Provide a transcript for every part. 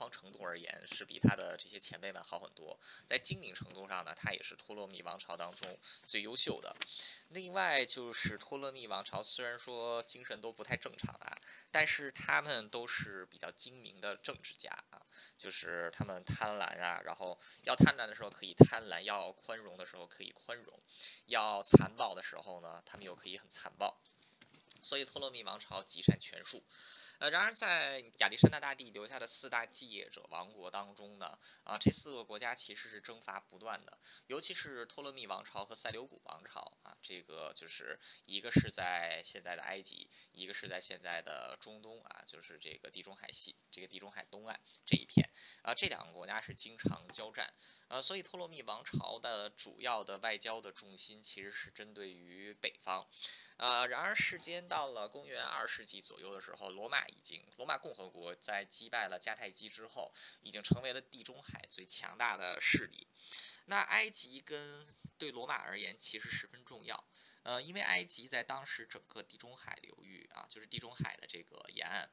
煌程度而言，是比他的这些前辈们好很多。在精明程度上呢，他也是托勒密王朝当中最优秀的。另外就是托勒密王朝，虽然说精神都不太正常啊，但是他们都是比较精明的政治家啊，就是他们贪婪啊，然后要贪婪的时候可以贪婪，要宽容的时候可以宽容，要残暴的时候呢，他们又可以很残暴。所以托勒密王朝极善权术，呃，然而在亚历山大大帝留下的四大继业者王国当中呢，啊，这四个国家其实是征伐不断的，尤其是托勒密王朝和塞琉古王朝啊，这个就是一个是在现在的埃及，一个是在现在的中东啊，就是这个地中海西这个地中海东岸这一片啊，这两个国家是经常交战，啊，所以托勒密王朝的主要的外交的重心其实是针对于北方。呃，然而时间到了公元二世纪左右的时候，罗马已经，罗马共和国在击败了迦太基之后，已经成为了地中海最强大的势力。那埃及跟对罗马而言其实十分重要，呃，因为埃及在当时整个地中海流域啊，就是地中海的这个沿岸，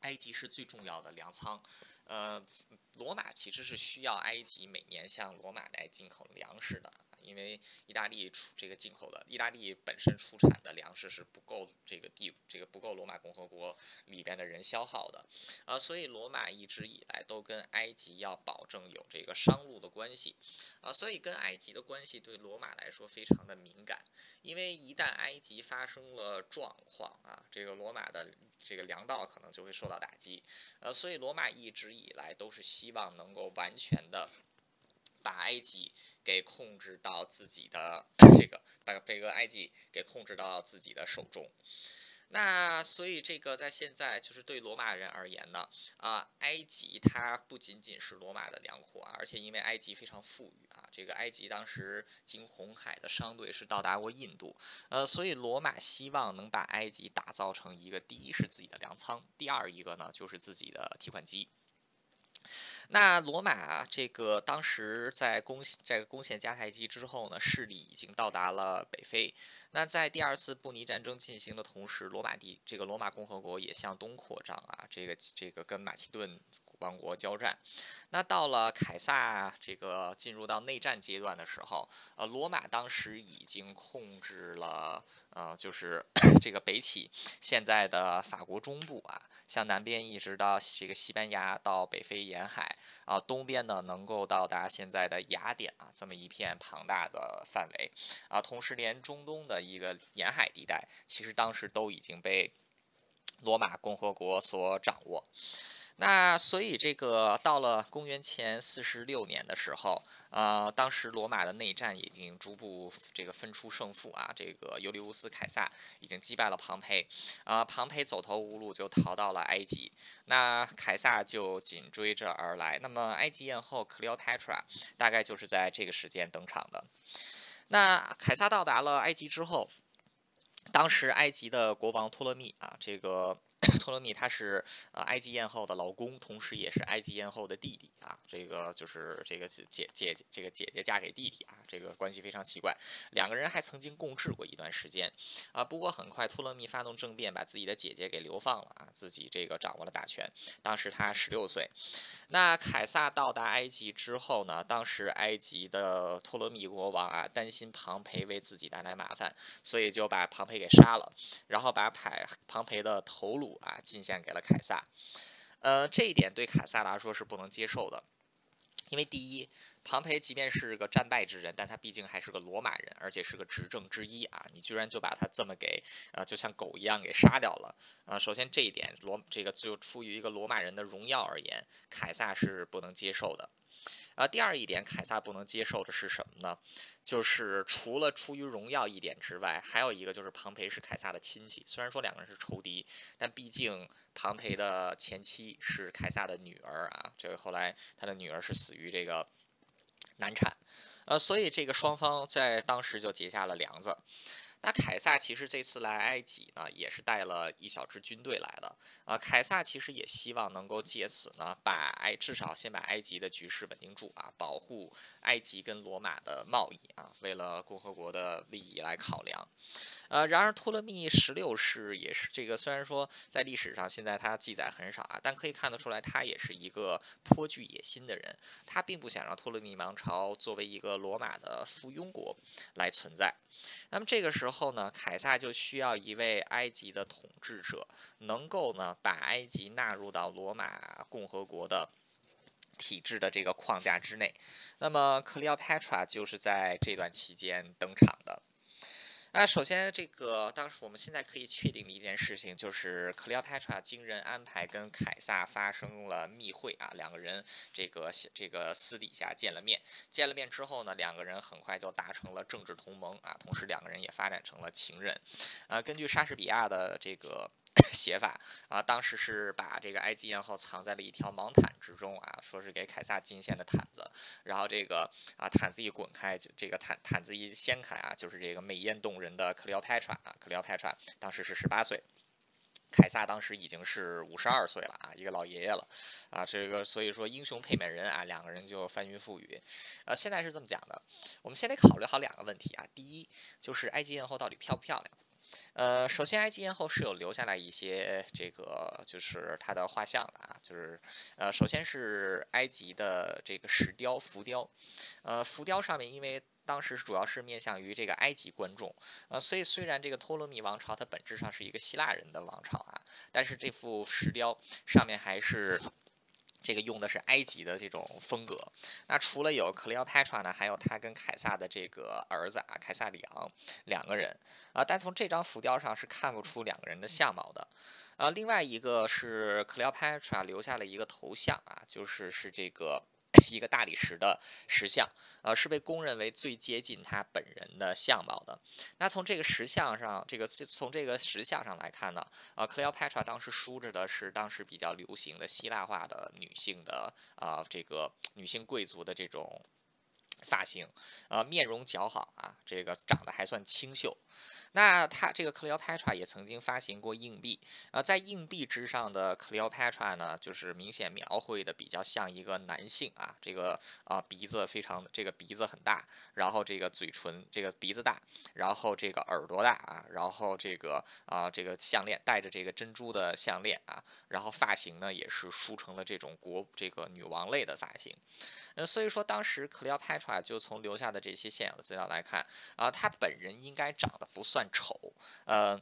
埃及是最重要的粮仓。呃，罗马其实是需要埃及每年向罗马来进口粮食的。因为意大利出这个进口的，意大利本身出产的粮食是不够这个地这个不够罗马共和国里边的人消耗的，啊，所以罗马一直以来都跟埃及要保证有这个商路的关系，啊，所以跟埃及的关系对罗马来说非常的敏感，因为一旦埃及发生了状况啊，这个罗马的这个粮道可能就会受到打击，呃，所以罗马一直以来都是希望能够完全的。把埃及给控制到自己的这个，把这个埃及给控制到自己的手中。那所以这个在现在就是对罗马人而言呢，啊，埃及它不仅仅是罗马的粮库啊，而且因为埃及非常富裕啊，这个埃及当时经红海的商队是到达过印度，呃，所以罗马希望能把埃及打造成一个第一是自己的粮仓，第二一个呢就是自己的提款机。那罗马这个当时在攻在攻陷迦太基之后呢，势力已经到达了北非。那在第二次布尼战争进行的同时，罗马帝这个罗马共和国也向东扩张啊，这个这个跟马其顿。王国交战，那到了凯撒这个进入到内战阶段的时候，呃，罗马当时已经控制了，呃，就是 这个北起现在的法国中部啊，向南边一直到这个西班牙到北非沿海啊，东边呢能够到达现在的雅典啊，这么一片庞大的范围啊，同时连中东的一个沿海地带，其实当时都已经被罗马共和国所掌握。那所以这个到了公元前四十六年的时候，呃，当时罗马的内战已经逐步这个分出胜负啊，这个尤利乌斯凯撒已经击败了庞培，啊，庞培走投无路就逃到了埃及，那凯撒就紧追着而来。那么埃及艳后 Cleopatra 大概就是在这个时间登场的。那凯撒到达了埃及之后，当时埃及的国王托勒密啊，这个。托勒密他是呃埃及艳后的老公，同时也是埃及艳后的弟弟啊，这个就是这个姐姐姐这个姐姐嫁给弟弟啊，这个关系非常奇怪。两个人还曾经共治过一段时间啊，不过很快托勒密发动政变，把自己的姐姐给流放了啊，自己这个掌握了大权。当时他十六岁。那凯撒到达埃及之后呢，当时埃及的托勒密国王啊，担心庞培为自己带来麻烦，所以就把庞培给杀了，然后把凯庞培的头颅。啊，进献给了凯撒，呃，这一点对凯撒来说是不能接受的，因为第一，庞培即便是个战败之人，但他毕竟还是个罗马人，而且是个执政之一啊，你居然就把他这么给，呃，就像狗一样给杀掉了，啊，首先这一点，罗这个就出于一个罗马人的荣耀而言，凯撒是不能接受的。啊，第二一点，凯撒不能接受的是什么呢？就是除了出于荣耀一点之外，还有一个就是庞培是凯撒的亲戚。虽然说两个人是仇敌，但毕竟庞培的前妻是凯撒的女儿啊。这个后来他的女儿是死于这个难产，呃，所以这个双方在当时就结下了梁子。那凯撒其实这次来埃及呢，也是带了一小支军队来的。啊，凯撒其实也希望能够借此呢，把埃至少先把埃及的局势稳定住啊，保护埃及跟罗马的贸易啊，为了共和国的利益来考量。呃，然而托勒密十六世也是这个，虽然说在历史上现在他记载很少啊，但可以看得出来，他也是一个颇具野心的人。他并不想让托勒密王朝作为一个罗马的附庸国来存在。那么这个时候呢，凯撒就需要一位埃及的统治者，能够呢把埃及纳入到罗马共和国的体制的这个框架之内。那么克里奥帕特拉就是在这段期间登场的。那首先，这个当时我们现在可以确定的一件事情，就是克里奥佩特拉经人安排跟凯撒发生了密会啊，两个人这个这个私底下见了面，见了面之后呢，两个人很快就达成了政治同盟啊，同时两个人也发展成了情人，啊，根据莎士比亚的这个。写法啊，当时是把这个埃及艳后藏在了一条毛毯之中啊，说是给凯撒进献的毯子，然后这个啊毯子一滚开，就这个毯毯子一掀开啊，就是这个美艳动人人的克里奥佩特啊，克里奥佩特当时是十八岁，凯撒当时已经是五十二岁了啊，一个老爷爷了啊，这个所以说英雄配美人啊，两个人就翻云覆雨，呃，现在是这么讲的，我们先得考虑好两个问题啊，第一就是埃及艳后到底漂不漂亮。呃，首先，埃及艳后是有留下来一些这个，就是她的画像的啊，就是呃，首先是埃及的这个石雕浮雕，呃，浮雕上面因为当时主要是面向于这个埃及观众，呃，所以虽然这个托勒密王朝它本质上是一个希腊人的王朝啊，但是这幅石雕上面还是。这个用的是埃及的这种风格。那除了有克里奥佩特拉呢，还有他跟凯撒的这个儿子啊，凯撒里昂两个人啊。但从这张浮雕上是看不出两个人的相貌的。啊，另外一个是克里奥佩特拉留下了一个头像啊，就是是这个。一个大理石的石像，呃，是被公认为最接近他本人的相貌的。那从这个石像上，这个从这个石像上来看呢，呃，克里奥佩特拉当时梳着的是当时比较流行的希腊化的女性的啊，这个女性贵族的这种发型，呃，面容姣好啊，这个长得还算清秀。那他这个 Cleopatra 也曾经发行过硬币，啊，在硬币之上的 Cleopatra 呢，就是明显描绘的比较像一个男性啊，这个啊鼻子非常，这个鼻子很大，然后这个嘴唇这个鼻子大，然后这个耳朵大啊，然后这个啊这个项链戴着这个珍珠的项链啊，然后发型呢也是梳成了这种国这个女王类的发型。呃，所以说当时 Cleopatra 就从留下的这些现有的资料来看，啊，他本人应该长得不算丑，呃，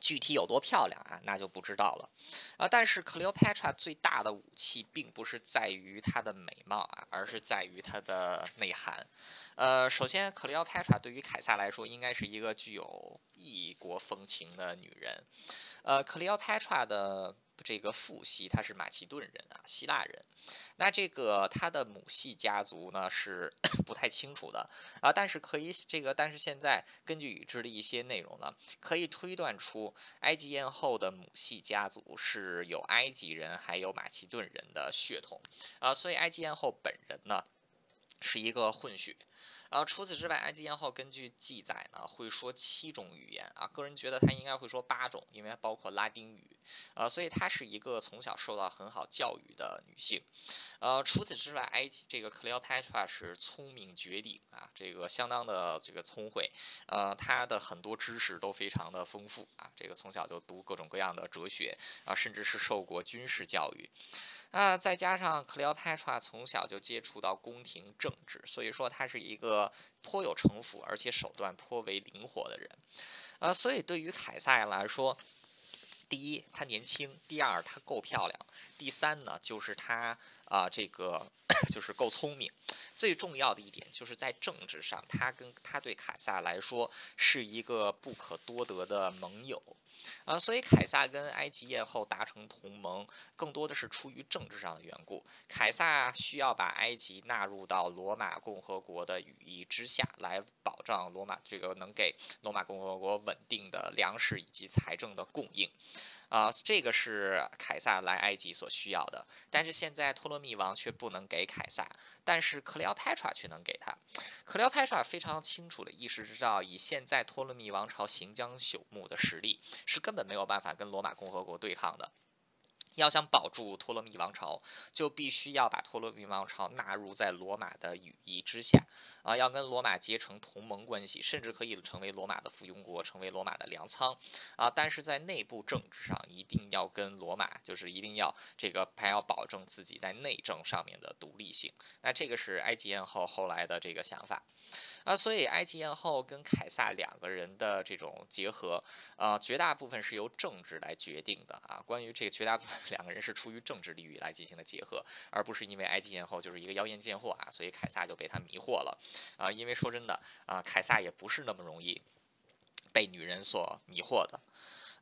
具体有多漂亮啊，那就不知道了，啊，但是克里奥帕特拉最大的武器并不是在于她的美貌啊，而是在于她的内涵。呃，首先，克里奥帕特拉对于凯撒来说，应该是一个具有异国风情的女人。呃，克里奥帕特拉的。这个父系他是马其顿人啊，希腊人。那这个他的母系家族呢是 不太清楚的啊，但是可以这个，但是现在根据已知的一些内容呢，可以推断出埃及艳后的母系家族是有埃及人还有马其顿人的血统啊，所以埃及艳后本人呢是一个混血。啊，除此之外，埃及艳后根据记载呢，会说七种语言啊。个人觉得她应该会说八种，因为包括拉丁语。呃，所以她是一个从小受到很好教育的女性。呃，除此之外，埃及这个克里奥佩特拉是聪明绝顶啊，这个相当的这个聪慧。呃，她的很多知识都非常的丰富啊，这个从小就读各种各样的哲学啊，甚至是受过军事教育。啊，再加上克里奥帕特拉从小就接触到宫廷政治，所以说他是一个颇有城府，而且手段颇为灵活的人。啊，所以对于凯撒来说，第一，他年轻；第二，他够漂亮；第三呢，就是他啊，这个就是够聪明。最重要的一点，就是在政治上，他跟他对凯撒来说是一个不可多得的盟友。啊，所以凯撒跟埃及艳后达成同盟，更多的是出于政治上的缘故。凯撒需要把埃及纳入到罗马共和国的羽翼之下，来保障罗马这个能给罗马共和国稳定的粮食以及财政的供应。啊，这个是凯撒来埃及所需要的。但是现在托勒密王却不能给凯撒，但是克里奥派特却能给他。克里奥派特非常清楚的意识知道，以现在托勒密王朝行将朽木的实力，是根本没有办法跟罗马共和国对抗的。要想保住托勒密王朝，就必须要把托勒密王朝纳入在罗马的羽翼之下，啊，要跟罗马结成同盟关系，甚至可以成为罗马的附庸国，成为罗马的粮仓，啊，但是在内部政治上一定要跟罗马，就是一定要这个还要保证自己在内政上面的独立性。那这个是埃及艳后后来的这个想法。啊，所以埃及艳后跟凯撒两个人的这种结合，啊，绝大部分是由政治来决定的啊。关于这个绝大部分 两个人是出于政治利益来进行的结合，而不是因为埃及艳后就是一个妖艳贱货啊，所以凯撒就被他迷惑了啊。因为说真的啊，凯撒也不是那么容易被女人所迷惑的。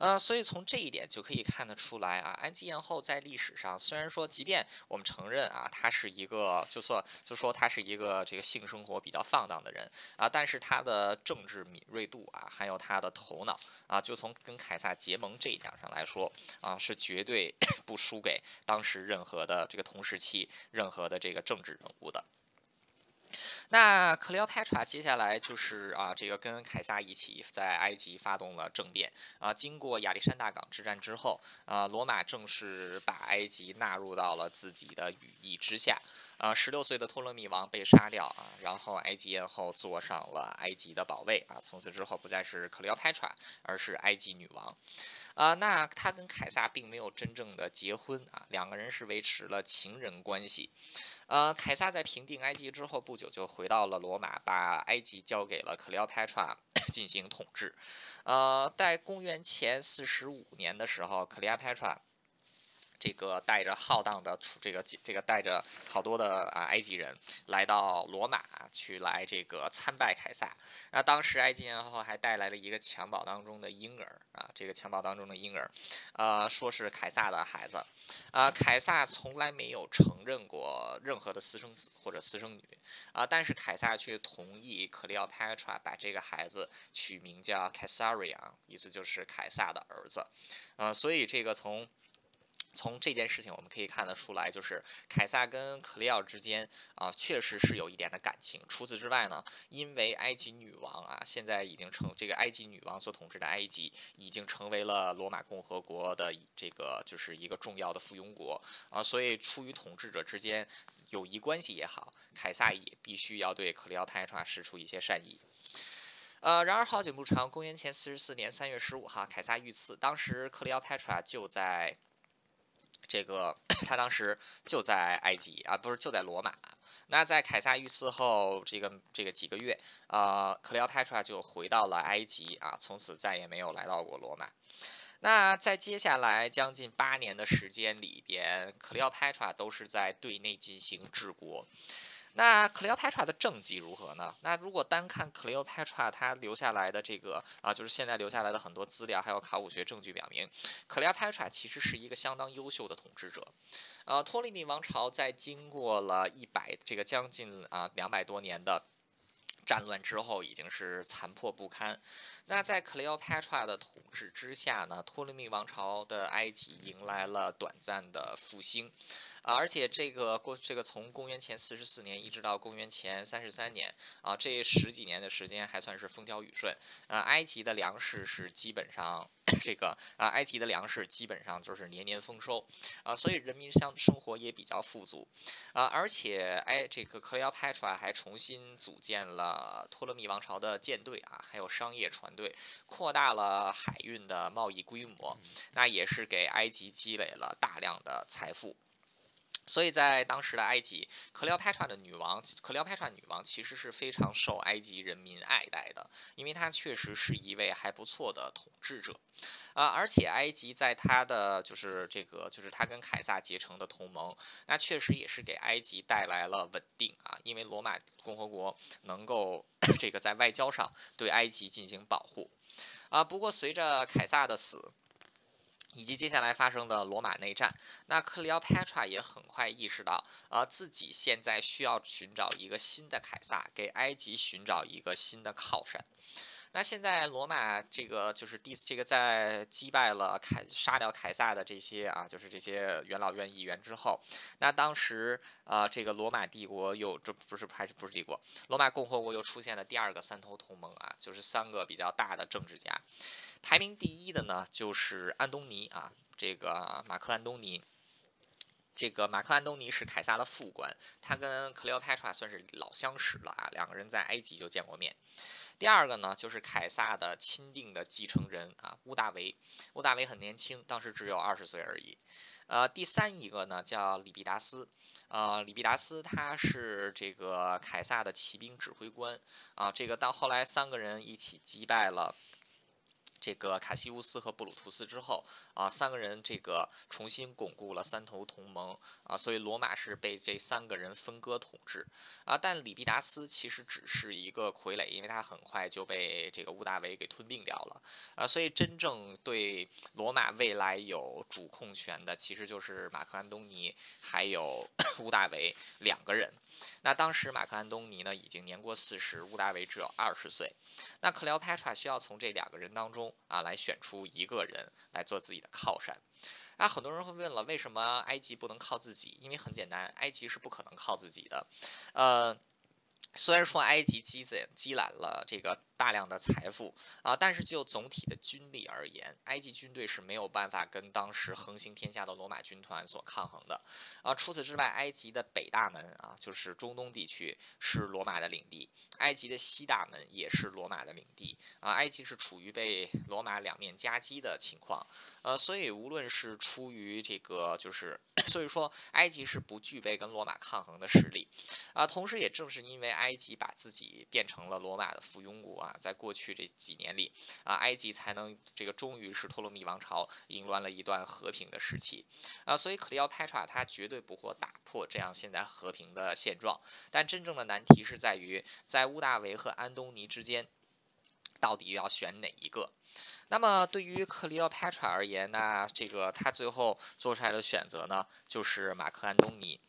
呃，所以从这一点就可以看得出来啊，安吉艳后在历史上虽然说，即便我们承认啊，她是一个，就说就说她是一个这个性生活比较放荡的人啊，但是她的政治敏锐度啊，还有她的头脑啊，就从跟凯撒结盟这一点上来说啊，是绝对 不输给当时任何的这个同时期任何的这个政治人物的。那克里奥帕特接下来就是啊，这个跟凯撒一起在埃及发动了政变啊。经过亚历山大港之战之后啊，罗马正式把埃及纳入到了自己的羽翼之下啊。十六岁的托勒密王被杀掉啊，然后埃及艳后坐上了埃及的宝位啊。从此之后不再是克里奥帕特，而是埃及女王啊。那他跟凯撒并没有真正的结婚啊，两个人是维持了情人关系。呃，凯撒在平定埃及之后不久就回到了罗马，把埃及交给了克里奥帕特拉进行统治。呃，在公元前四十五年的时候，克里奥帕特拉。这个带着浩荡的这个这个带着好多的啊埃及人来到罗马去来这个参拜凯撒。那当时埃及艳后还带来了一个襁褓当中的婴儿啊，这个襁褓当中的婴儿，呃，说是凯撒的孩子。啊，凯撒从来没有承认过任何的私生子或者私生女啊，但是凯撒却同意克里奥佩特拉把这个孩子取名叫凯撒瑞昂，意思就是凯撒的儿子。啊，所以这个从从这件事情我们可以看得出来，就是凯撒跟克里奥之间啊，确实是有一点的感情。除此之外呢，因为埃及女王啊，现在已经成这个埃及女王所统治的埃及，已经成为了罗马共和国的这个就是一个重要的附庸国啊，所以出于统治者之间友谊关系也好，凯撒也必须要对克里奥派特拉施出一些善意。呃，然而好景不长，公元前四十四年三月十五号，凯撒遇刺，当时克里奥派特拉就在。这个他当时就在埃及啊，不是就在罗马。那在凯撒遇刺后，这个这个几个月啊，克里奥派特拉就回到了埃及啊，从此再也没有来到过罗马。那在接下来将近八年的时间里边，克里奥派特拉都是在对内进行治国。那克里奥佩特拉的政绩如何呢？那如果单看克里奥佩特拉他留下来的这个啊，就是现在留下来的很多资料，还有考古学证据表明，克里奥佩特拉其实是一个相当优秀的统治者。呃，托勒密王朝在经过了一百这个将近啊两百多年的战乱之后，已经是残破不堪。那在克里奥佩特拉的统治之下呢，托勒密王朝的埃及迎来了短暂的复兴。啊，而且这个过这个从公元前四十四年一直到公元前三十三年啊，这十几年的时间还算是风调雨顺啊。埃及的粮食是基本上这个啊，埃及的粮食基本上就是年年丰收啊，所以人民相生活也比较富足啊。而且哎，这个克里奥派特拉还重新组建了托勒密王朝的舰队啊，还有商业船队，扩大了海运的贸易规模，那也是给埃及积累了大量的财富。所以在当时的埃及，克里奥佩特拉的女王，克里奥佩特拉女王其实是非常受埃及人民爱戴的，因为她确实是一位还不错的统治者，啊，而且埃及在她的就是这个就是她跟凯撒结成的同盟，那确实也是给埃及带来了稳定啊，因为罗马共和国能够这个在外交上对埃及进行保护，啊，不过随着凯撒的死。以及接下来发生的罗马内战，那克里奥帕特也很快意识到，呃，自己现在需要寻找一个新的凯撒，给埃及寻找一个新的靠山。那现在罗马这个就是第这个在击败了凯杀掉凯撒的这些啊，就是这些元老院议员之后，那当时啊这个罗马帝国又这不是还是不是帝国，罗马共和国又出现了第二个三头同盟啊，就是三个比较大的政治家，排名第一的呢就是安东尼啊，这个马克安东尼。这个马克安东尼是凯撒的副官，他跟克利奥帕特拉算是老相识了啊，两个人在埃及就见过面。第二个呢，就是凯撒的钦定的继承人啊，屋大维。屋大维很年轻，当时只有二十岁而已。呃，第三一个呢叫里必达斯，呃，里必达斯他是这个凯撒的骑兵指挥官啊，这个到后来三个人一起击败了。这个卡西乌斯和布鲁图斯之后啊，三个人这个重新巩固了三头同盟啊，所以罗马是被这三个人分割统治啊。但里必达斯其实只是一个傀儡，因为他很快就被这个屋大维给吞并掉了啊。所以真正对罗马未来有主控权的，其实就是马克安东尼还有 屋大维两个人。那当时马克安东尼呢已经年过四十，屋大维只有二十岁。那克利奥佩特需要从这两个人当中啊来选出一个人来做自己的靠山。那很多人会问了，为什么埃及不能靠自己？因为很简单，埃及是不可能靠自己的。呃，虽然说埃及积攒积攒了这个。大量的财富啊，但是就总体的军力而言，埃及军队是没有办法跟当时横行天下的罗马军团所抗衡的啊。除此之外，埃及的北大门啊，就是中东地区是罗马的领地，埃及的西大门也是罗马的领地啊。埃及是处于被罗马两面夹击的情况，呃，所以无论是出于这个，就是所以说，埃及是不具备跟罗马抗衡的实力啊。同时，也正是因为埃及把自己变成了罗马的附庸国啊。在过去这几年里，啊，埃及才能这个终于是托勒密王朝迎来了一段和平的时期，啊，所以克里奥派特他绝对不会打破这样现在和平的现状。但真正的难题是在于，在乌大维和安东尼之间，到底要选哪一个？那么对于克里奥帕特而言那，这个他最后做出来的选择呢，就是马克安东尼。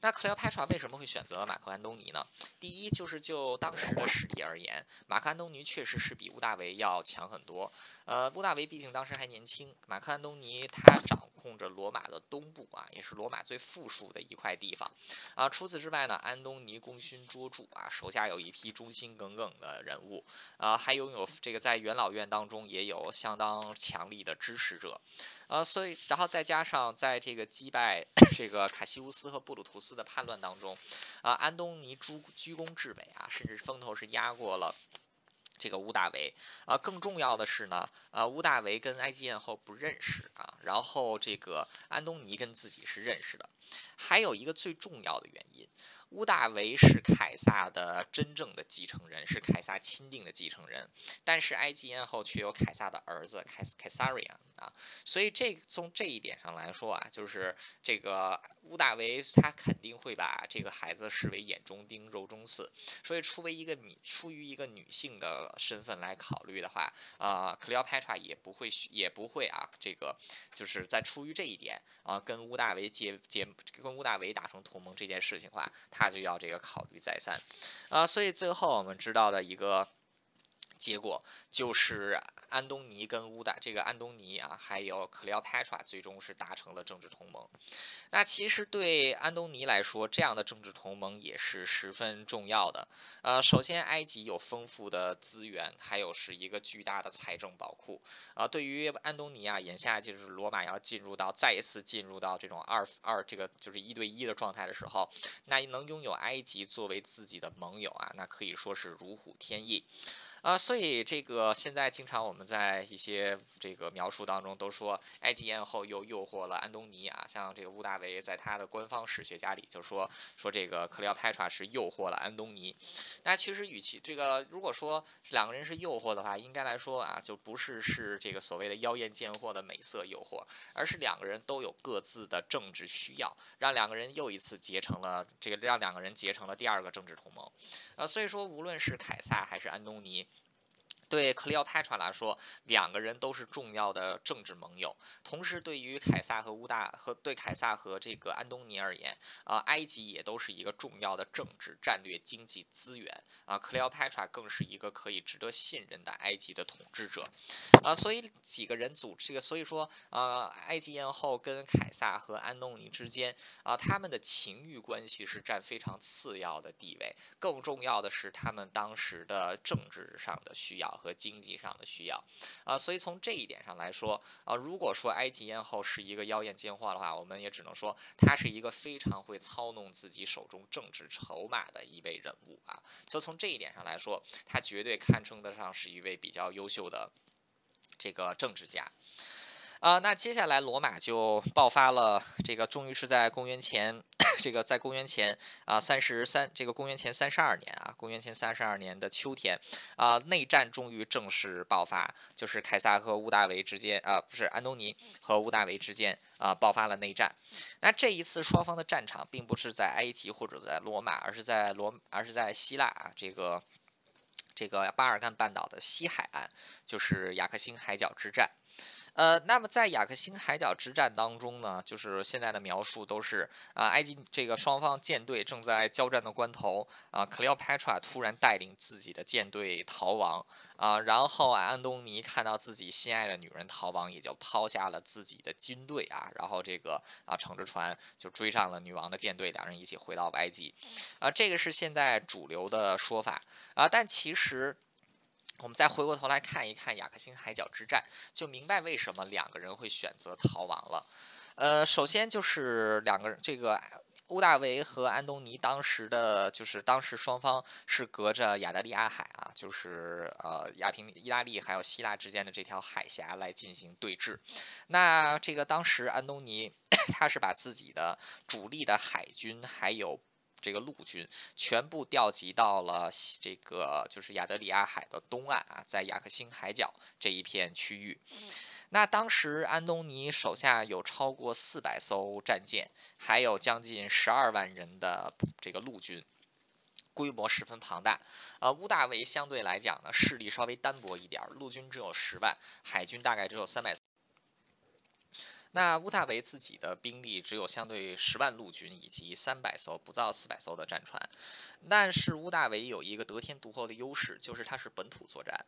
那克里奥帕特为什么会选择马克安东尼呢？第一，就是就当时的实力而言，马克安东尼确实是比乌大维要强很多。呃，乌大维毕竟当时还年轻，马克安东尼他长控着罗马的东部啊，也是罗马最富庶的一块地方啊。除此之外呢，安东尼功勋卓著啊，手下有一批忠心耿耿的人物啊，还拥有这个在元老院当中也有相当强力的支持者。啊，所以，然后再加上在这个击败这个卡西乌斯和布鲁图斯的叛乱当中，啊，安东尼居居功至伟啊，甚至风头是压过了这个乌大维啊。更重要的是呢，啊，乌大维跟埃及艳后不认识啊，然后这个安东尼跟自己是认识的。还有一个最重要的原因。乌大维是凯撒的真正的继承人，是凯撒钦定的继承人，但是埃及艳后却有凯撒的儿子凯凯撒瑞亚啊，所以这从这一点上来说啊，就是这个乌大维他肯定会把这个孩子视为眼中钉、肉中刺，所以出为一个女出于一个女性的身份来考虑的话，啊，克里奥佩特也不会也不会啊，这个就是在出于这一点啊，跟乌大维结结跟乌大维达成同盟这件事情的话。他就要这个考虑再三，啊，所以最后我们知道的一个。结果就是安东尼跟乌达这个安东尼啊，还有克里奥帕特最终是达成了政治同盟。那其实对安东尼来说，这样的政治同盟也是十分重要的。呃，首先埃及有丰富的资源，还有是一个巨大的财政宝库。啊，对于安东尼啊，眼下就是罗马要进入到再一次进入到这种二二这个就是一对一的状态的时候，那能拥有埃及作为自己的盟友啊，那可以说是如虎添翼。啊，所以这个现在经常我们在一些这个描述当中都说，埃及艳后又诱惑了安东尼啊，像这个乌大维在他的官方史学家里就说说这个克里奥佩特是诱惑了安东尼。那其实与其这个如果说两个人是诱惑的话，应该来说啊，就不是是这个所谓的妖艳贱货的美色诱惑，而是两个人都有各自的政治需要，让两个人又一次结成了这个让两个人结成了第二个政治同盟。啊，所以说无论是凯撒还是安东尼。对克里奥帕特来说，两个人都是重要的政治盟友。同时，对于凯撒和乌大和对凯撒和这个安东尼而言，啊，埃及也都是一个重要的政治、战略、经济资源。啊，克里奥帕特更是一个可以值得信任的埃及的统治者。啊，所以几个人组这个，所以说，呃，埃及艳后跟凯撒和安东尼之间，啊，他们的情欲关系是占非常次要的地位。更重要的是，他们当时的政治上的需要。和经济上的需要，啊，所以从这一点上来说，啊，如果说埃及艳后是一个妖艳贱货的话，我们也只能说她是一个非常会操弄自己手中政治筹码的一位人物啊。就从这一点上来说，她绝对堪称得上是一位比较优秀的这个政治家。啊，那接下来罗马就爆发了，这个终于是在公元前，这个在公元前啊三十三，这个公元前三十二年啊，公元前三十二年的秋天，啊，内战终于正式爆发，就是凯撒和屋大维之间啊，不是安东尼和屋大维之间啊，爆发了内战。那这一次双方的战场并不是在埃及或者在罗马，而是在罗，而是在希腊啊，这个这个巴尔干半岛的西海岸，就是雅克辛海角之战。呃，那么在雅克辛海角之战当中呢，就是现在的描述都是啊，埃及这个双方舰队正在交战的关头啊，克里奥帕特拉突然带领自己的舰队逃亡啊，然后啊，安东尼看到自己心爱的女人逃亡，也就抛下了自己的军队啊，然后这个啊，乘着船就追上了女王的舰队，两人一起回到埃及啊，这个是现在主流的说法啊，但其实。我们再回过头来看一看雅克辛海角之战，就明白为什么两个人会选择逃亡了。呃，首先就是两个人，这个乌大维和安东尼当时的就是当时双方是隔着亚得里亚海啊，就是呃亚平意大利还有希腊之间的这条海峡来进行对峙。那这个当时安东尼 他是把自己的主力的海军还有。这个陆军全部调集到了这个就是亚得里亚海的东岸啊，在雅克辛海角这一片区域。那当时安东尼手下有超过四百艘战舰，还有将近十二万人的这个陆军，规模十分庞大。呃，乌大维相对来讲呢，势力稍微单薄一点，陆军只有十万，海军大概只有三百。那乌大维自己的兵力只有相对十万陆军以及三百艘不到四百艘的战船，但是乌大维有一个得天独厚的优势，就是它是本土作战。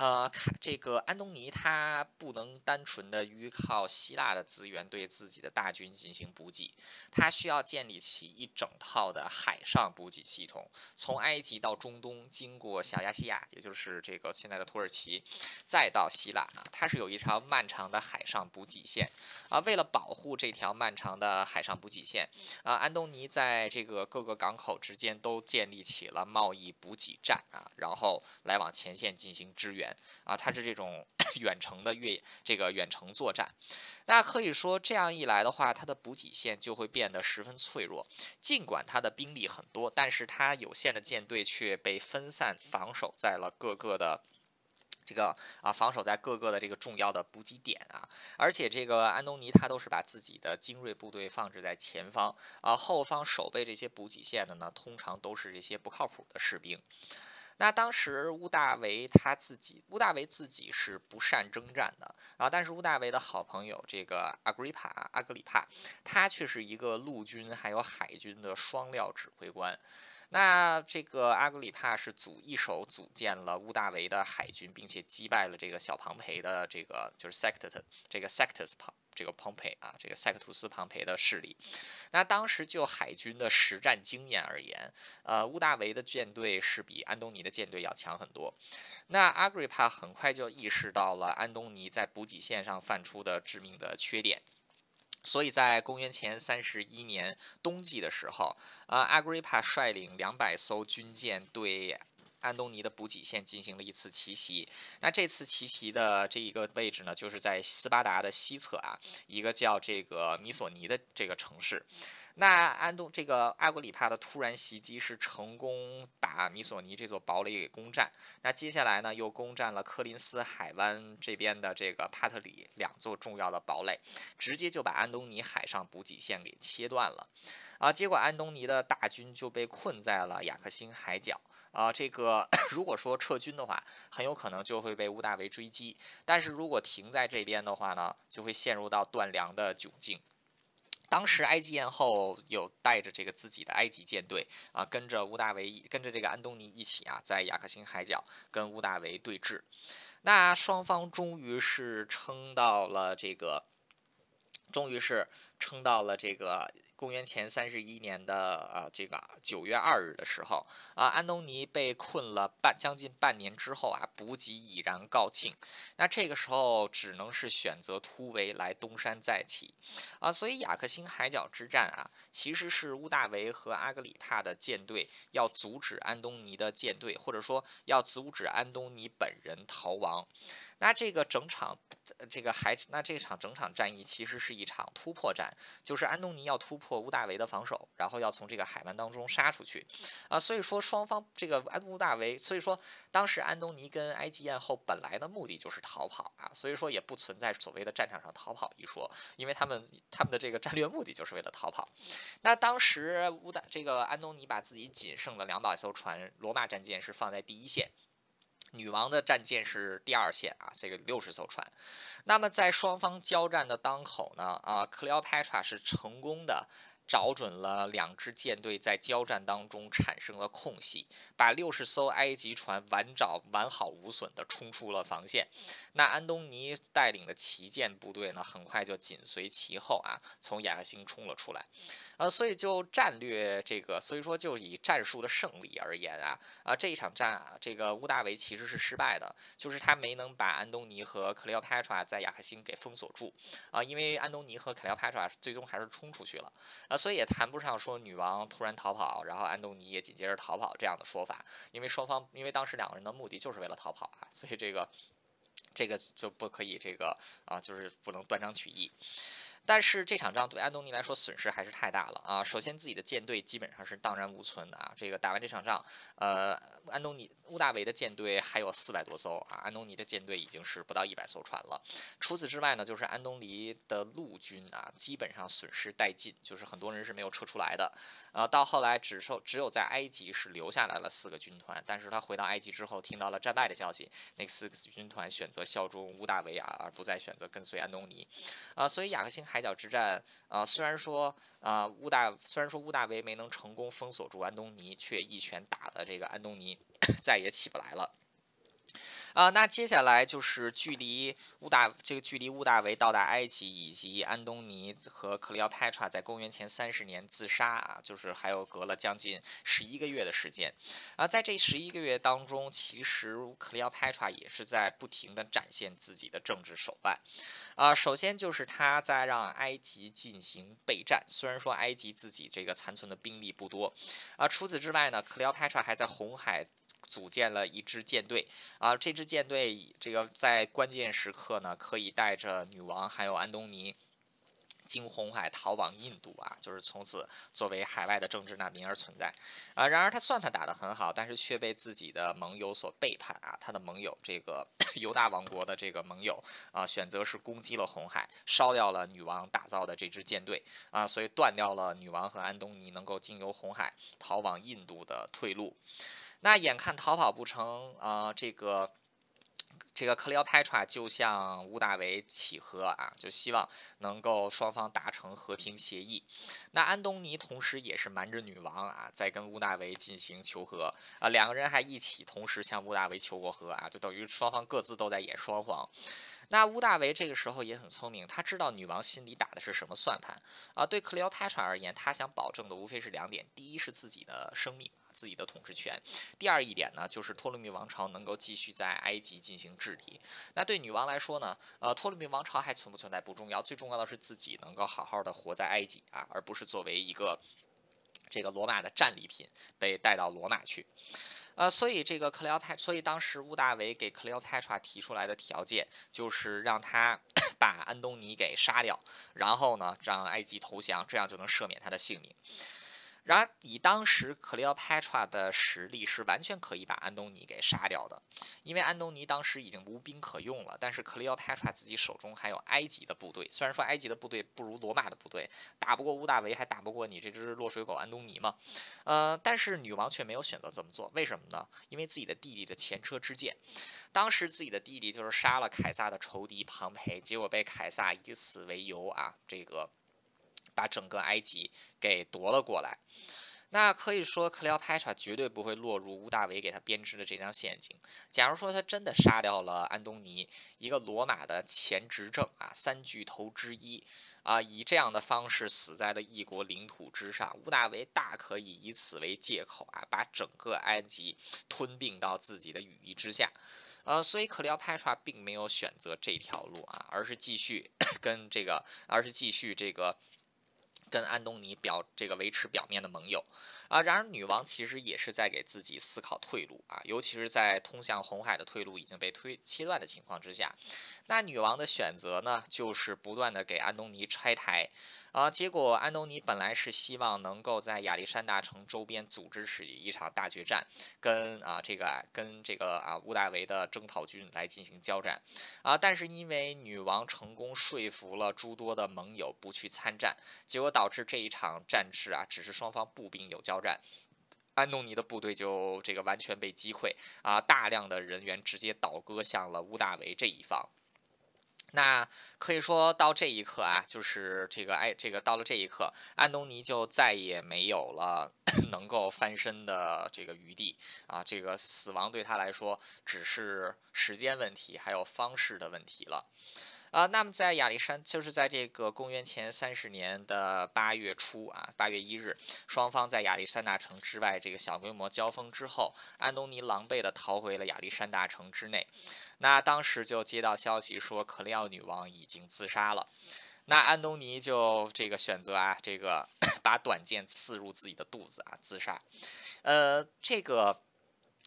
呃，这个安东尼，他不能单纯的依靠希腊的资源对自己的大军进行补给，他需要建立起一整套的海上补给系统，从埃及到中东，经过小亚细亚，也就是这个现在的土耳其，再到希腊啊，它是有一条漫长的海上补给线啊。为了保护这条漫长的海上补给线啊，安东尼在这个各个港口之间都建立起了贸易补给站啊，然后来往前线进行支援。啊，它是这种 远程的越这个远程作战，那可以说这样一来的话，它的补给线就会变得十分脆弱。尽管它的兵力很多，但是它有限的舰队却被分散防守在了各个的这个啊防守在各个的这个重要的补给点啊。而且这个安东尼他都是把自己的精锐部队放置在前方啊，后方守备这些补给线的呢，通常都是这些不靠谱的士兵。那当时乌大维他自己，乌大维自己是不善征战的啊，但是乌大维的好朋友这个阿格里帕，阿格里帕，他却是一个陆军还有海军的双料指挥官。那这个阿格里帕是组一手组建了乌大维的海军，并且击败了这个小庞培的这个就是 Sectus 这个 Sectus 庞。这个庞培啊，这个塞克图斯庞培的势力。那当时就海军的实战经验而言，呃，乌大维的舰队是比安东尼的舰队要强很多。那阿格里帕很快就意识到了安东尼在补给线上犯出的致命的缺点，所以在公元前三十一年冬季的时候，啊，阿格里帕率领两百艘军舰对。安东尼的补给线进行了一次奇袭，那这次奇袭的这一个位置呢，就是在斯巴达的西侧啊，一个叫这个米索尼的这个城市。那安东这个阿古里帕的突然袭击是成功把米索尼这座堡垒给攻占。那接下来呢，又攻占了科林斯海湾这边的这个帕特里两座重要的堡垒，直接就把安东尼海上补给线给切断了。啊，结果安东尼的大军就被困在了雅克辛海角。啊，这个如果说撤军的话，很有可能就会被乌大维追击；但是如果停在这边的话呢，就会陷入到断粮的窘境。当时埃及艳后有带着这个自己的埃及舰队啊，跟着乌大维，跟着这个安东尼一起啊，在雅克辛海角跟乌大维对峙。那双方终于是撑到了这个，终于是撑到了这个。公元前三十一年的呃这个九月二日的时候啊，安东尼被困了半将近半年之后啊，补给已然告罄，那这个时候只能是选择突围来东山再起啊，所以雅克辛海角之战啊，其实是乌大维和阿格里帕的舰队要阻止安东尼的舰队，或者说要阻止安东尼本人逃亡。那这个整场，这个海，那这场整场战役其实是一场突破战，就是安东尼要突破乌大维的防守，然后要从这个海湾当中杀出去，啊，所以说双方这个安乌大维，所以说当时安东尼跟埃及艳后本来的目的就是逃跑啊，所以说也不存在所谓的战场上逃跑一说，因为他们他们的这个战略目的就是为了逃跑。那当时乌大这个安东尼把自己仅剩的两百艘船罗马战舰是放在第一线。女王的战舰是第二线啊，这个六十艘船。那么在双方交战的当口呢，啊，克里奥帕特拉是成功的。找准了两支舰队在交战当中产生了空隙，把六十艘埃及船完找完好无损的冲出了防线。那安东尼带领的旗舰部队呢，很快就紧随其后啊，从雅克星冲了出来。呃，所以就战略这个，所以说就以战术的胜利而言啊，啊这一场战啊，这个乌大维其实是失败的，就是他没能把安东尼和克里奥帕特拉在雅克星给封锁住啊，因为安东尼和克里奥帕特拉最终还是冲出去了啊。所以也谈不上说女王突然逃跑，然后安东尼也紧接着逃跑这样的说法，因为双方因为当时两个人的目的就是为了逃跑啊，所以这个这个就不可以这个啊，就是不能断章取义。但是这场仗对安东尼来说损失还是太大了啊！首先自己的舰队基本上是荡然无存的啊！这个打完这场仗，呃，安东尼乌大维的舰队还有四百多艘啊，安东尼的舰队已经是不到一百艘船了。除此之外呢，就是安东尼的陆军啊，基本上损失殆尽，就是很多人是没有撤出来的。呃，到后来只受只有在埃及是留下来了四个军团，但是他回到埃及之后听到了战败的消息，那四个军团选择效忠乌大维啊，而不再选择跟随安东尼。啊，所以雅克辛海角之战啊，虽然说啊乌大虽然说乌大维没能成功封锁住安东尼，却一拳打的这个安东尼 再也起不来了。啊，那接下来就是距离乌大这个距离乌大维到达埃及，以及安东尼和克里奥帕特在公元前三十年自杀啊，就是还有隔了将近十一个月的时间。啊，在这十一个月当中，其实克里奥帕特也是在不停的展现自己的政治手腕。啊，首先就是他在让埃及进行备战，虽然说埃及自己这个残存的兵力不多。啊，除此之外呢，克里奥帕特还在红海。组建了一支舰队啊，这支舰队这个在关键时刻呢，可以带着女王还有安东尼经红海逃往印度啊，就是从此作为海外的政治难民而存在啊。然而他算盘打得很好，但是却被自己的盟友所背叛啊。他的盟友这个 犹大王国的这个盟友啊，选择是攻击了红海，烧掉了女王打造的这支舰队啊，所以断掉了女王和安东尼能够经由红海逃往印度的退路。那眼看逃跑不成啊，这个这个克里奥帕特就向乌大维起和啊，就希望能够双方达成和平协议。那安东尼同时也是瞒着女王啊，在跟乌大维进行求和啊，两个人还一起同时向乌大维求过和啊，就等于双方各自都在演双簧。那乌大维这个时候也很聪明，他知道女王心里打的是什么算盘啊。对克里奥帕特而言，他想保证的无非是两点：第一是自己的生命。自己的统治权。第二一点呢，就是托勒密王朝能够继续在埃及进行治理。那对女王来说呢，呃，托勒密王朝还存不存在不重要，最重要的是自己能够好好的活在埃及啊，而不是作为一个这个罗马的战利品被带到罗马去。呃，所以这个克里奥派，所以当时屋大维给克里奥派特提出来的条件就是让他 把安东尼给杀掉，然后呢让埃及投降，这样就能赦免他的性命。然而，以当时克里奥佩特拉的实力，是完全可以把安东尼给杀掉的，因为安东尼当时已经无兵可用了。但是克里奥佩特拉自己手中还有埃及的部队，虽然说埃及的部队不如罗马的部队，打不过乌大维，还打不过你这只落水狗安东尼嘛？呃，但是女王却没有选择这么做，为什么呢？因为自己的弟弟的前车之鉴，当时自己的弟弟就是杀了凯撒的仇敌庞培，结果被凯撒以此为由啊，这个。把整个埃及给夺了过来，那可以说克里奥佩特绝对不会落入乌大维给他编织的这张陷阱。假如说他真的杀掉了安东尼，一个罗马的前执政啊三巨头之一啊，以这样的方式死在了异国领土之上，乌大维大可以以此为借口啊，把整个埃及吞并到自己的羽翼之下。呃，所以克里奥佩特并没有选择这条路啊，而是继续 跟这个，而是继续这个。跟安东尼表这个维持表面的盟友啊，然而女王其实也是在给自己思考退路啊，尤其是在通向红海的退路已经被推切断的情况之下，那女王的选择呢，就是不断的给安东尼拆台。啊，结果安东尼本来是希望能够在亚历山大城周边组织起一场大决战，跟啊这个跟这个啊乌大维的征讨军来进行交战，啊，但是因为女王成功说服了诸多的盟友不去参战，结果导致这一场战事啊只是双方步兵有交战，安东尼的部队就这个完全被击溃啊，大量的人员直接倒戈向了乌大维这一方。那可以说到这一刻啊，就是这个哎，这个到了这一刻，安东尼就再也没有了 能够翻身的这个余地啊，这个死亡对他来说只是时间问题，还有方式的问题了。啊，那么在亚历山，就是在这个公元前三十年的八月初啊，八月一日，双方在亚历山大城之外这个小规模交锋之后，安东尼狼狈地逃回了亚历山大城之内。那当时就接到消息说，克里奥女王已经自杀了。那安东尼就这个选择啊，这个 把短剑刺入自己的肚子啊，自杀。呃，这个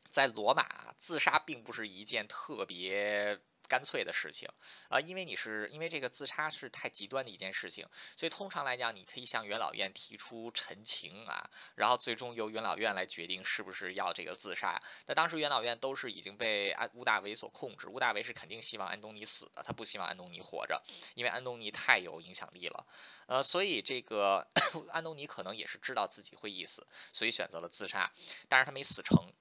在罗马自杀并不是一件特别。干脆的事情啊，因为你是因为这个自杀是太极端的一件事情，所以通常来讲，你可以向元老院提出陈情啊，然后最终由元老院来决定是不是要这个自杀。那当时元老院都是已经被安乌大维所控制，乌大维是肯定希望安东尼死的，他不希望安东尼活着，因为安东尼太有影响力了。呃，所以这个 安东尼可能也是知道自己会一死，所以选择了自杀，但是他没死成。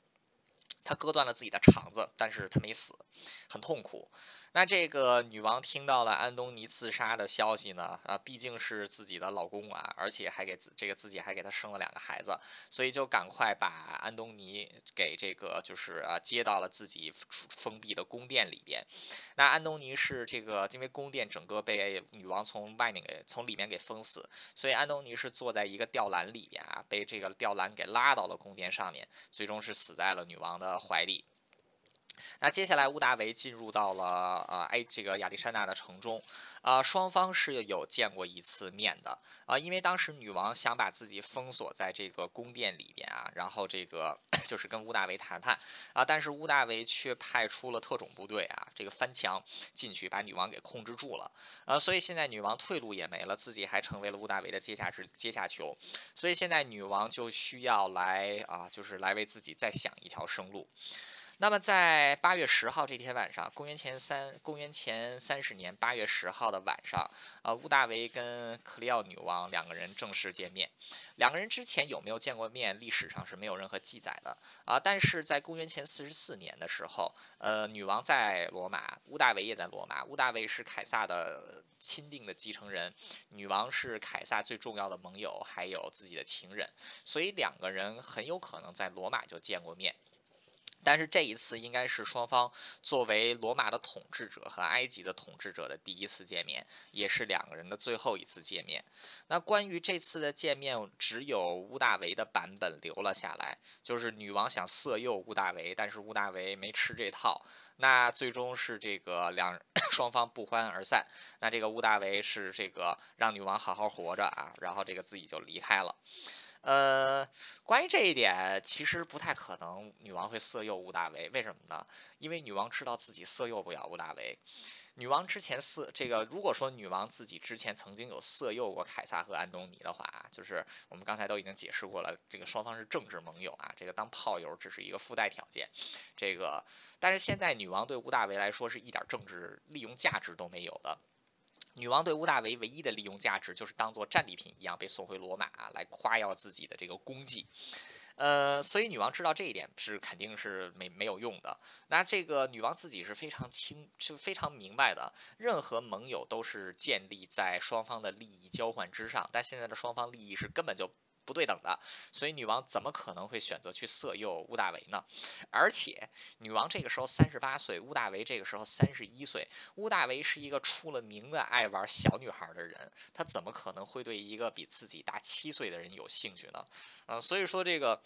他割断了自己的肠子，但是他没死，很痛苦。那这个女王听到了安东尼自杀的消息呢？啊，毕竟是自己的老公啊，而且还给自这个自己还给他生了两个孩子，所以就赶快把安东尼给这个就是啊接到了自己封闭的宫殿里边。那安东尼是这个因为宫殿整个被女王从外面给从里面给封死，所以安东尼是坐在一个吊篮里边啊，被这个吊篮给拉到了宫殿上面，最终是死在了女王的怀里。那接下来，乌大维进入到了呃哎这个亚历山大的城中，啊，双方是有见过一次面的。啊，因为当时女王想把自己封锁在这个宫殿里边啊，然后这个 就是跟乌大维谈判。啊，但是乌大维却派出了特种部队啊，这个翻墙进去把女王给控制住了。啊，所以现在女王退路也没了，自己还成为了乌大维的阶下之阶下囚，所以现在女王就需要来啊，就是来为自己再想一条生路。那么在八月十号这天晚上，公元前三公元前三十年八月十号的晚上，呃，乌大维跟克利奥女王两个人正式见面。两个人之前有没有见过面，历史上是没有任何记载的啊。但是在公元前四十四年的时候，呃，女王在罗马，乌大维也在罗马。乌大维是凯撒的钦定的继承人，女王是凯撒最重要的盟友，还有自己的情人，所以两个人很有可能在罗马就见过面。但是这一次应该是双方作为罗马的统治者和埃及的统治者的第一次见面，也是两个人的最后一次见面。那关于这次的见面，只有乌大维的版本留了下来，就是女王想色诱乌大维，但是乌大维没吃这套。那最终是这个两 双方不欢而散。那这个乌大维是这个让女王好好活着啊，然后这个自己就离开了。呃。关于这一点，其实不太可能女王会色诱乌大维，为什么呢？因为女王知道自己色诱不了乌大维。女王之前色这个，如果说女王自己之前曾经有色诱过凯撒和安东尼的话，就是我们刚才都已经解释过了，这个双方是政治盟友啊，这个当炮友只是一个附带条件。这个，但是现在女王对乌大维来说是一点政治利用价值都没有的。女王对乌大维唯一的利用价值就是当做战利品一样被送回罗马来夸耀自己的这个功绩。呃，所以女王知道这一点是肯定是没没有用的。那这个女王自己是非常清，是非常明白的。任何盟友都是建立在双方的利益交换之上，但现在的双方利益是根本就。不对等的，所以女王怎么可能会选择去色诱乌大维呢？而且女王这个时候三十八岁，乌大维这个时候三十一岁，乌大维是一个出了名的爱玩小女孩的人，他怎么可能会对一个比自己大七岁的人有兴趣呢？嗯，所以说这个。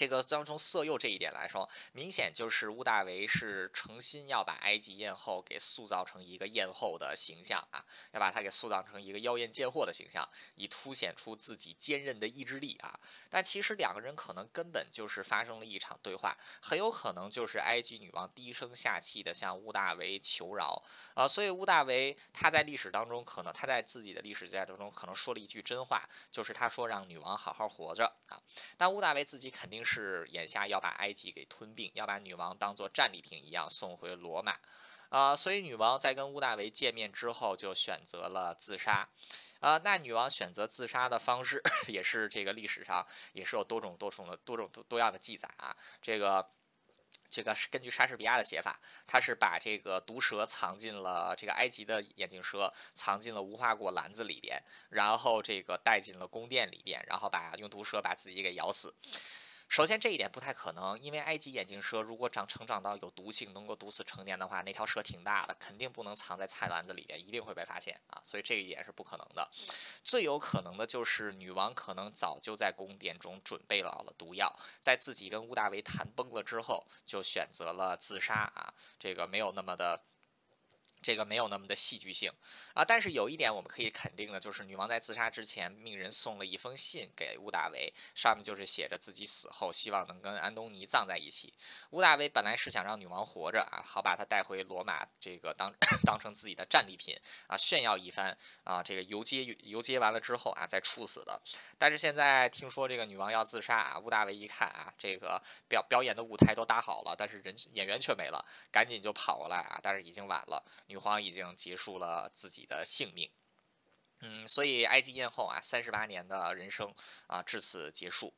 这个当从色诱这一点来说，明显就是乌大维是诚心要把埃及艳后给塑造成一个艳后的形象啊，要把她给塑造成一个妖艳贱货的形象，以凸显出自己坚韧的意志力啊。但其实两个人可能根本就是发生了一场对话，很有可能就是埃及女王低声下气的向乌大维求饶啊。所以乌大维他在历史当中可能他在自己的历史阶段中可能说了一句真话，就是他说让女王好好活着啊。但乌大维自己肯定是。是眼下要把埃及给吞并，要把女王当做战利品一样送回罗马，啊，所以女王在跟乌大维见面之后就选择了自杀，啊，那女王选择自杀的方式 也是这个历史上也是有多种多种的多种多多样的记载啊，这个。这个是根据莎士比亚的写法，他是把这个毒蛇藏进了这个埃及的眼镜蛇藏进了无花果篮子里边，然后这个带进了宫殿里边，然后把用毒蛇把自己给咬死。首先这一点不太可能，因为埃及眼镜蛇如果长成长到有毒性，能够毒死成年的话，那条蛇挺大的，肯定不能藏在菜篮子里边，一定会被发现啊，所以这一点是不可能的。最有可能的就是女王可能早就在宫殿中准备好了毒药，在自己跟乌大维谈崩了之后，就选择了自杀啊，这个没有那么的。这个没有那么的戏剧性啊，但是有一点我们可以肯定的，就是女王在自杀之前，命人送了一封信给乌大维，上面就是写着自己死后希望能跟安东尼葬在一起。乌大维本来是想让女王活着啊，好把她带回罗马，这个当 当成自己的战利品啊，炫耀一番啊，这个游街游街完了之后啊，再处死的。但是现在听说这个女王要自杀啊，乌大维一看啊，这个表表演的舞台都搭好了，但是人演员却没了，赶紧就跑过来啊，但是已经晚了。女皇已经结束了自己的性命，嗯，所以埃及艳后啊，三十八年的人生啊，至此结束。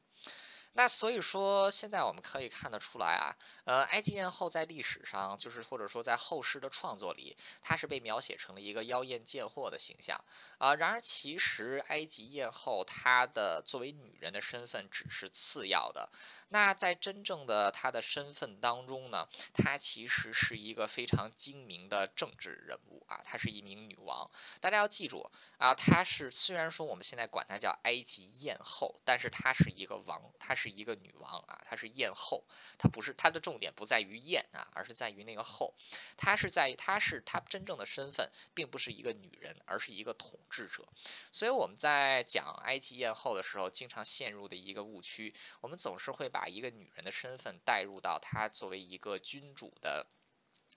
那所以说，现在我们可以看得出来啊，呃，埃及艳后在历史上，就是或者说在后世的创作里，她是被描写成了一个妖艳贱货的形象啊。然而，其实埃及艳后她的作为女人的身份只是次要的。那在真正的她的身份当中呢，她其实是一个非常精明的政治人物啊，她是一名女王。大家要记住啊，她是虽然说我们现在管她叫埃及艳后，但是她是一个王，她是是一个女王啊，她是艳后，她不是她的重点不在于艳啊，而是在于那个后，她是在她是她真正的身份，并不是一个女人，而是一个统治者。所以我们在讲埃及艳后的时候，经常陷入的一个误区，我们总是会把一个女人的身份带入到她作为一个君主的。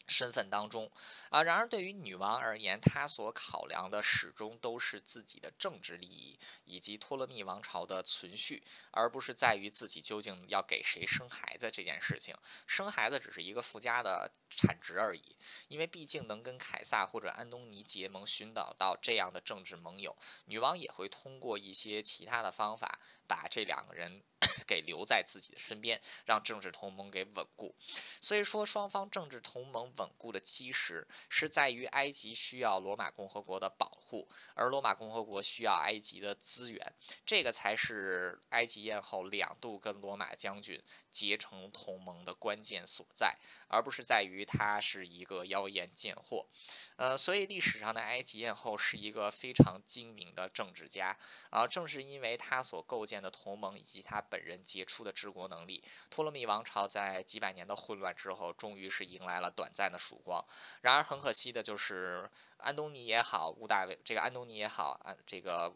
身份当中啊，然而对于女王而言，她所考量的始终都是自己的政治利益以及托勒密王朝的存续，而不是在于自己究竟要给谁生孩子这件事情。生孩子只是一个附加的产值而已，因为毕竟能跟凯撒或者安东尼结盟，寻找到这样的政治盟友，女王也会通过一些其他的方法把这两个人。给留在自己的身边，让政治同盟给稳固。所以说，双方政治同盟稳固的基石是在于埃及需要罗马共和国的保护，而罗马共和国需要埃及的资源。这个才是埃及艳后两度跟罗马将军结成同盟的关键所在，而不是在于他是一个妖艳贱货。呃，所以历史上的埃及艳后是一个非常精明的政治家。啊，正是因为他所构建的同盟以及他本人杰出的治国能力，托勒密王朝在几百年的混乱之后，终于是迎来了短暂的曙光。然而很可惜的就是，安东尼也好，乌大维这个安东尼也好，啊，这个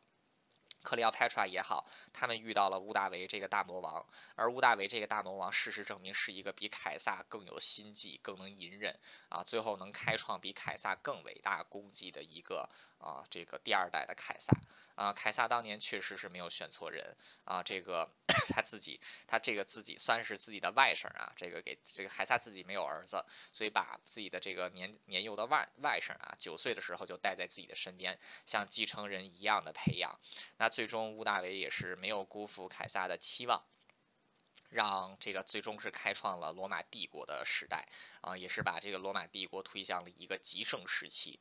克里奥佩特也好，他们遇到了乌大维这个大魔王，而乌大维这个大魔王，事实证明是一个比凯撒更有心计、更能隐忍啊，最后能开创比凯撒更伟大功绩的一个啊，这个第二代的凯撒啊。凯撒当年确实是没有选错人啊，这个 他自己，他这个自己算是自己的外甥啊，这个给这个凯撒自己没有儿子，所以把自己的这个年年幼的外外甥啊，九岁的时候就带在自己的身边，像继承人一样的培养。那最终，屋大维也是没有辜负凯撒的期望，让这个最终是开创了罗马帝国的时代啊，也是把这个罗马帝国推向了一个极盛时期。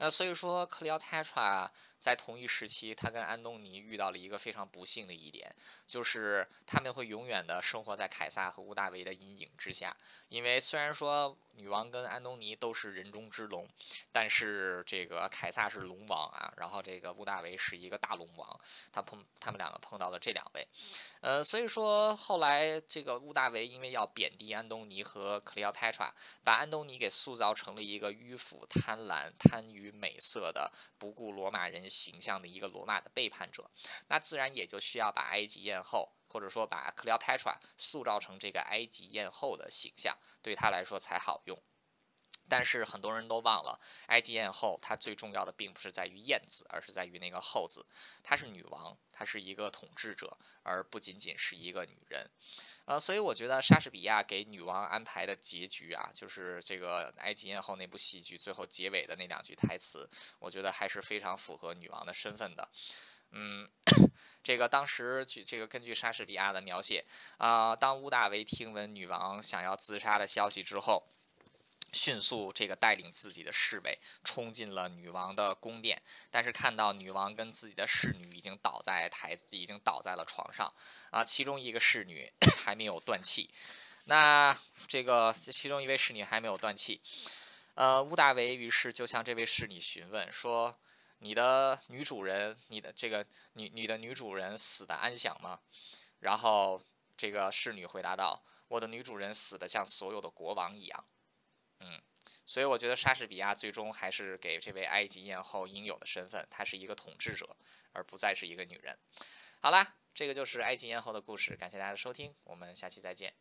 那所以说，克里奥佩特拉在同一时期，他跟安东尼遇到了一个非常不幸的一点，就是他们会永远的生活在凯撒和屋大维的阴影之下，因为虽然说。女王跟安东尼都是人中之龙，但是这个凯撒是龙王啊，然后这个屋大维是一个大龙王，他碰他们两个碰到了这两位，呃，所以说后来这个屋大维因为要贬低安东尼和克里奥佩特拉，把安东尼给塑造成了一个迂腐、贪婪、贪美色的、不顾罗马人形象的一个罗马的背叛者，那自然也就需要把埃及艳后。或者说把克里奥帕特拉塑造成这个埃及艳后的形象，对他来说才好用。但是很多人都忘了，埃及艳后她最重要的并不是在于艳字，而是在于那个后字。她是女王，她是一个统治者，而不仅仅是一个女人。呃，所以我觉得莎士比亚给女王安排的结局啊，就是这个埃及艳后那部戏剧最后结尾的那两句台词，我觉得还是非常符合女王的身份的。嗯，这个当时据这个根据莎士比亚的描写啊，当乌大维听闻女王想要自杀的消息之后，迅速这个带领自己的侍卫冲进了女王的宫殿，但是看到女王跟自己的侍女已经倒在台，已经倒在了床上啊，其中一个侍女 还没有断气，那这个其中一位侍女还没有断气，呃，乌大维于是就向这位侍女询问说。你的女主人，你的这个女你的女主人死的安详吗？然后这个侍女回答道：“我的女主人死的像所有的国王一样。”嗯，所以我觉得莎士比亚最终还是给这位埃及艳后应有的身份，她是一个统治者，而不再是一个女人。好啦，这个就是埃及艳后的故事，感谢大家的收听，我们下期再见。